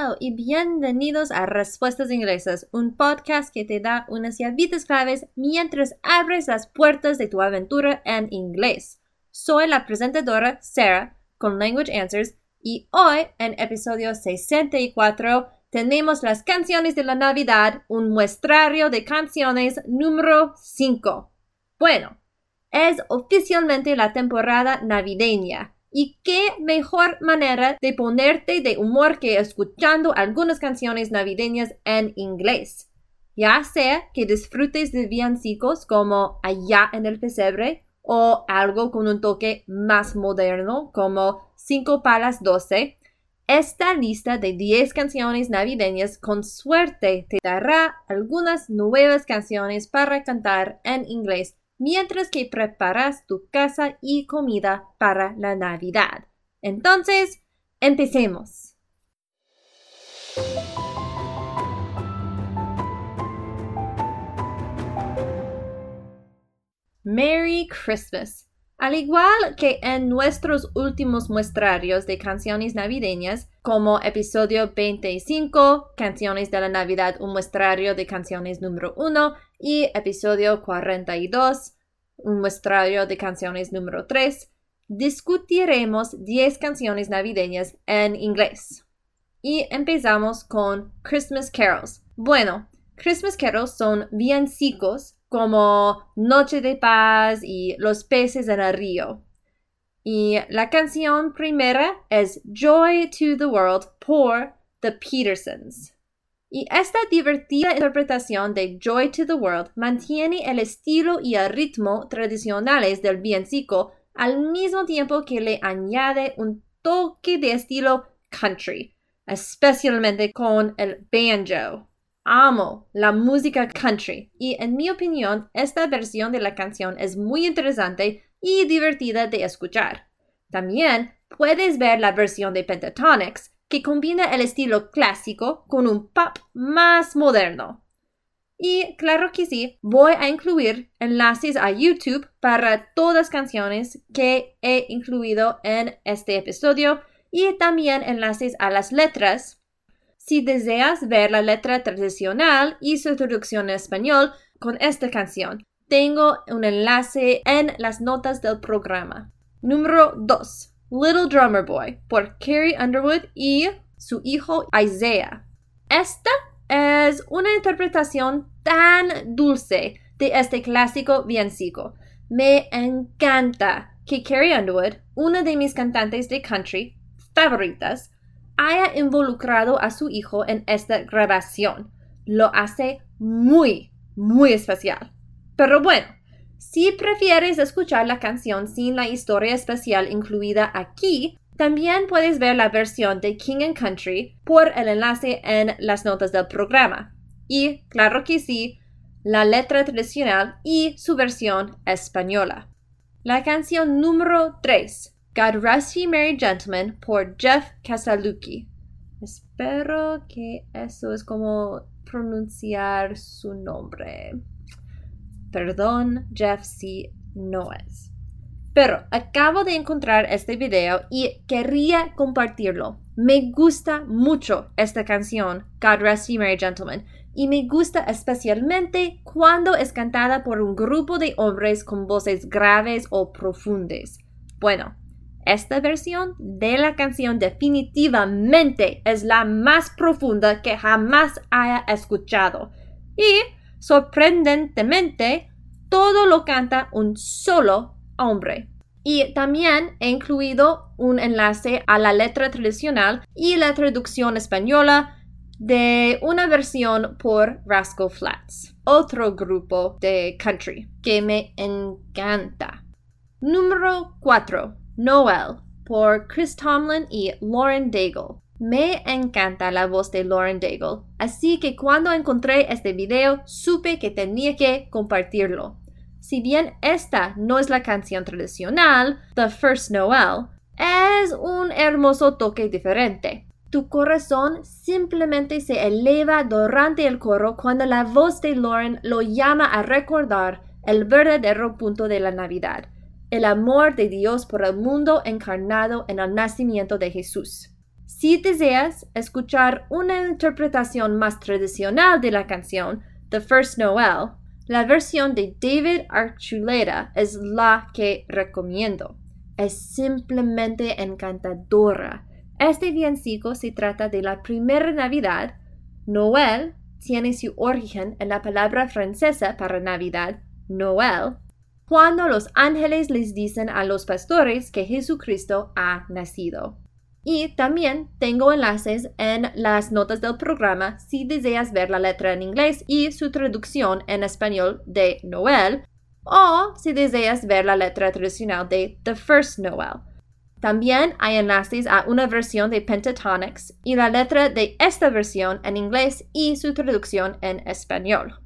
Hello y bienvenidos a Respuestas Inglesas, un podcast que te da unas llavitas claves mientras abres las puertas de tu aventura en inglés. Soy la presentadora Sarah con Language Answers y hoy en episodio 64 tenemos las canciones de la Navidad, un muestrario de canciones número 5. Bueno, es oficialmente la temporada navideña y qué mejor manera de ponerte de humor que escuchando algunas canciones navideñas en inglés. Ya sea que disfrutes de villancicos como Allá en el pesebre o algo con un toque más moderno como Cinco palas 12, esta lista de 10 canciones navideñas con suerte te dará algunas nuevas canciones para cantar en inglés mientras que preparas tu casa y comida para la Navidad. Entonces, empecemos. Merry Christmas. Al igual que en nuestros últimos muestrarios de canciones navideñas, como episodio 25, Canciones de la Navidad, un muestrario de canciones número 1, y episodio 42, un muestrario de canciones número 3, discutiremos 10 canciones navideñas en inglés. Y empezamos con Christmas Carols. Bueno, Christmas Carols son villancicos como Noche de Paz y Los peces en el río. Y la canción primera es Joy to the World por The Petersons. Y esta divertida interpretación de Joy to the World mantiene el estilo y el ritmo tradicionales del villancico al mismo tiempo que le añade un toque de estilo country, especialmente con el banjo. Amo la música country y en mi opinión esta versión de la canción es muy interesante y divertida de escuchar. También puedes ver la versión de Pentatonics que combina el estilo clásico con un pop más moderno. Y claro que sí, voy a incluir enlaces a YouTube para todas las canciones que he incluido en este episodio y también enlaces a las letras si deseas ver la letra tradicional y su traducción en español con esta canción, tengo un enlace en las notas del programa. Número 2. Little Drummer Boy por Carrie Underwood y su hijo Isaiah. Esta es una interpretación tan dulce de este clásico villancico. Me encanta que Carrie Underwood, una de mis cantantes de country favoritas, haya involucrado a su hijo en esta grabación. Lo hace muy, muy especial. Pero bueno, si prefieres escuchar la canción sin la historia especial incluida aquí, también puedes ver la versión de King and Country por el enlace en las notas del programa. Y, claro que sí, la letra tradicional y su versión española. La canción número 3 God Rest Ye Merry Gentlemen por Jeff Casaluki. Espero que eso es como pronunciar su nombre. Perdón, Jeff, si no es. Pero acabo de encontrar este video y quería compartirlo. Me gusta mucho esta canción, God Rest Ye Merry Gentlemen, y me gusta especialmente cuando es cantada por un grupo de hombres con voces graves o profundas. Bueno, esta versión de la canción definitivamente es la más profunda que jamás haya escuchado. Y, sorprendentemente, todo lo canta un solo hombre. Y también he incluido un enlace a la letra tradicional y la traducción española de una versión por Rascal Flats, otro grupo de country que me encanta. Número 4. Noel por Chris Tomlin y Lauren Daigle. Me encanta la voz de Lauren Daigle, así que cuando encontré este video supe que tenía que compartirlo. Si bien esta no es la canción tradicional, The First Noel, es un hermoso toque diferente. Tu corazón simplemente se eleva durante el coro cuando la voz de Lauren lo llama a recordar el verdadero punto de la Navidad el amor de Dios por el mundo encarnado en el nacimiento de Jesús. Si deseas escuchar una interpretación más tradicional de la canción, The First Noel, la versión de David Archuleta es la que recomiendo. Es simplemente encantadora. Este villancico se trata de la primera Navidad. Noel tiene su origen en la palabra francesa para Navidad, Noel, cuando los ángeles les dicen a los pastores que Jesucristo ha nacido. Y también tengo enlaces en las notas del programa si deseas ver la letra en inglés y su traducción en español de Noel, o si deseas ver la letra tradicional de The First Noel. También hay enlaces a una versión de Pentatonics y la letra de esta versión en inglés y su traducción en español.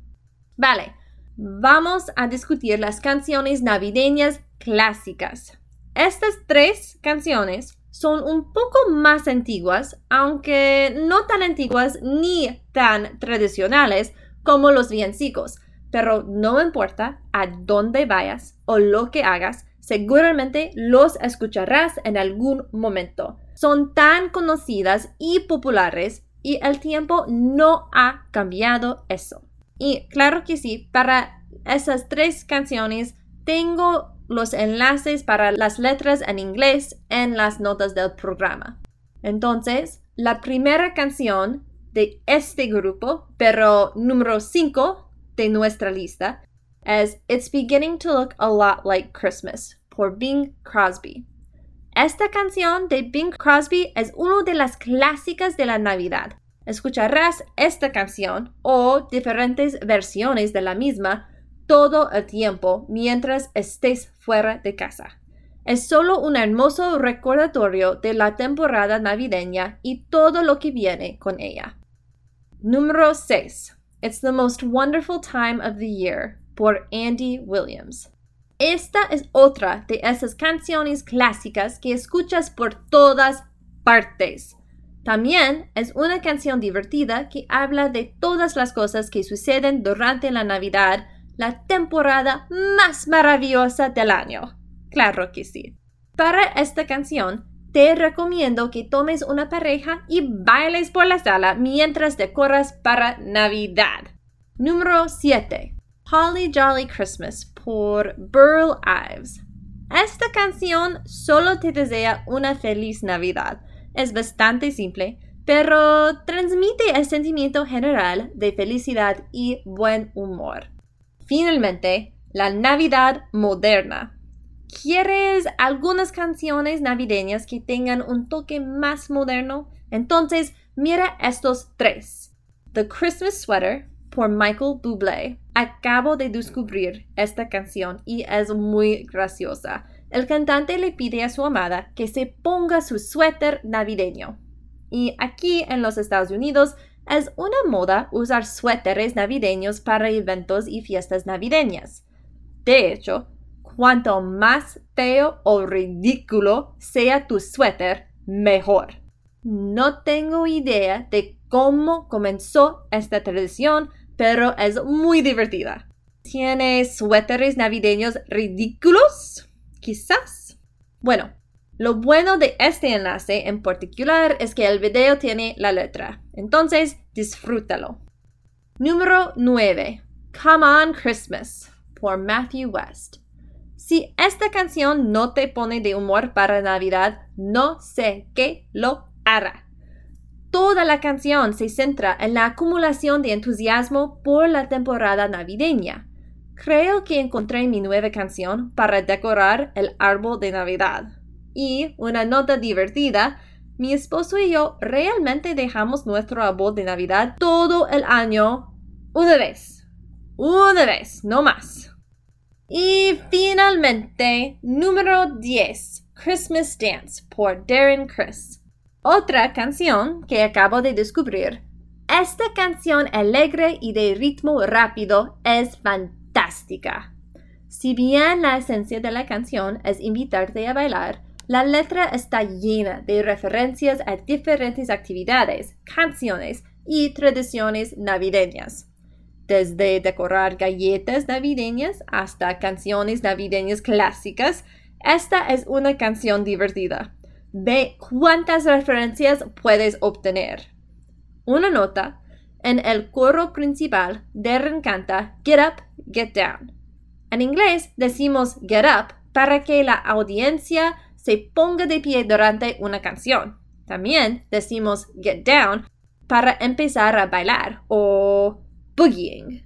Vale, vamos a discutir las canciones navideñas clásicas. Estas tres canciones son un poco más antiguas, aunque no tan antiguas ni tan tradicionales como los villancicos. Pero no importa a dónde vayas o lo que hagas, seguramente los escucharás en algún momento. Son tan conocidas y populares y el tiempo no ha cambiado eso. Y claro que sí, para esas tres canciones tengo los enlaces para las letras en inglés en las notas del programa. Entonces, la primera canción de este grupo, pero número 5 de nuestra lista, es It's Beginning to Look a Lot Like Christmas por Bing Crosby. Esta canción de Bing Crosby es una de las clásicas de la Navidad. Escucharás esta canción o diferentes versiones de la misma todo el tiempo mientras estés fuera de casa. Es solo un hermoso recordatorio de la temporada navideña y todo lo que viene con ella. Número 6. It's the most wonderful time of the year por Andy Williams. Esta es otra de esas canciones clásicas que escuchas por todas partes. También es una canción divertida que habla de todas las cosas que suceden durante la Navidad la temporada más maravillosa del año. Claro que sí. Para esta canción, te recomiendo que tomes una pareja y bailes por la sala mientras decoras para Navidad. Número 7. Holly Jolly Christmas por Burl Ives. Esta canción solo te desea una feliz Navidad. Es bastante simple, pero transmite el sentimiento general de felicidad y buen humor. Finalmente, la Navidad moderna. ¿Quieres algunas canciones navideñas que tengan un toque más moderno? Entonces, mira estos tres. The Christmas Sweater por Michael Bublé. Acabo de descubrir esta canción y es muy graciosa. El cantante le pide a su amada que se ponga su suéter navideño. Y aquí en los Estados Unidos es una moda usar suéteres navideños para eventos y fiestas navideñas. De hecho, cuanto más feo o ridículo sea tu suéter, mejor. No tengo idea de cómo comenzó esta tradición, pero es muy divertida. ¿Tiene suéteres navideños ridículos? Quizás. Bueno, lo bueno de este enlace en particular es que el video tiene la letra, entonces disfrútalo. Número 9. Come On Christmas por Matthew West. Si esta canción no te pone de humor para Navidad, no sé qué lo hará. Toda la canción se centra en la acumulación de entusiasmo por la temporada navideña. Creo que encontré mi nueva canción para decorar el árbol de Navidad. Y una nota divertida, mi esposo y yo realmente dejamos nuestro árbol de Navidad todo el año una vez. Una vez, no más. Y finalmente, número 10, Christmas Dance por Darren Chris. Otra canción que acabo de descubrir. Esta canción alegre y de ritmo rápido es fantástica. Si bien la esencia de la canción es invitarte a bailar, la letra está llena de referencias a diferentes actividades, canciones y tradiciones navideñas. Desde decorar galletas navideñas hasta canciones navideñas clásicas, esta es una canción divertida. ve cuántas referencias puedes obtener. Una nota en el coro principal de canta Get Up, Get Down. En inglés decimos Get Up para que la audiencia se ponga de pie durante una canción. También decimos Get Down para empezar a bailar o boogieing.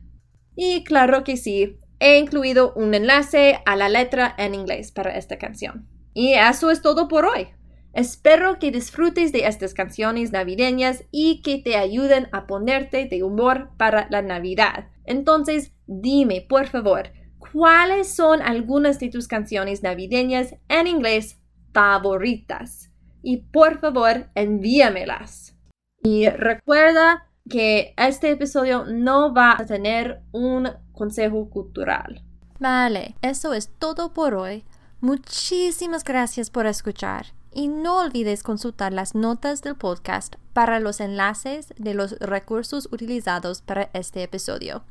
Y claro que sí, he incluido un enlace a la letra en inglés para esta canción. Y eso es todo por hoy. Espero que disfrutes de estas canciones navideñas y que te ayuden a ponerte de humor para la Navidad. Entonces, dime, por favor, ¿cuáles son algunas de tus canciones navideñas en inglés favoritas? Y por favor, envíamelas. Y recuerda que este episodio no va a tener un consejo cultural. Vale, eso es todo por hoy. Muchísimas gracias por escuchar y no olvides consultar las notas del podcast para los enlaces de los recursos utilizados para este episodio.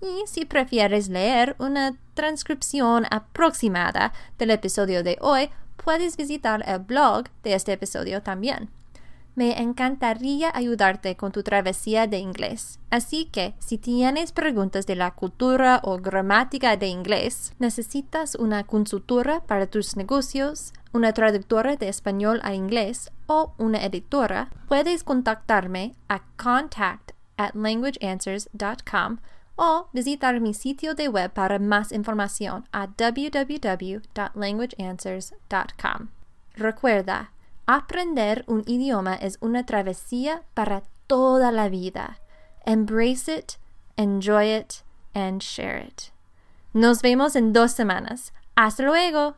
Y si prefieres leer una transcripción aproximada del episodio de hoy, puedes visitar el blog de este episodio también. Me encantaría ayudarte con tu travesía de inglés. Así que, si tienes preguntas de la cultura o gramática de inglés, necesitas una consultora para tus negocios, una traductora de español a inglés o una editora, puedes contactarme a contact at languageanswers.com o visitar mi sitio de web para más información a www.languageanswers.com. Recuerda, Aprender un idioma es una travesía para toda la vida. Embrace it, enjoy it, and share it. Nos vemos en dos semanas. Hasta luego.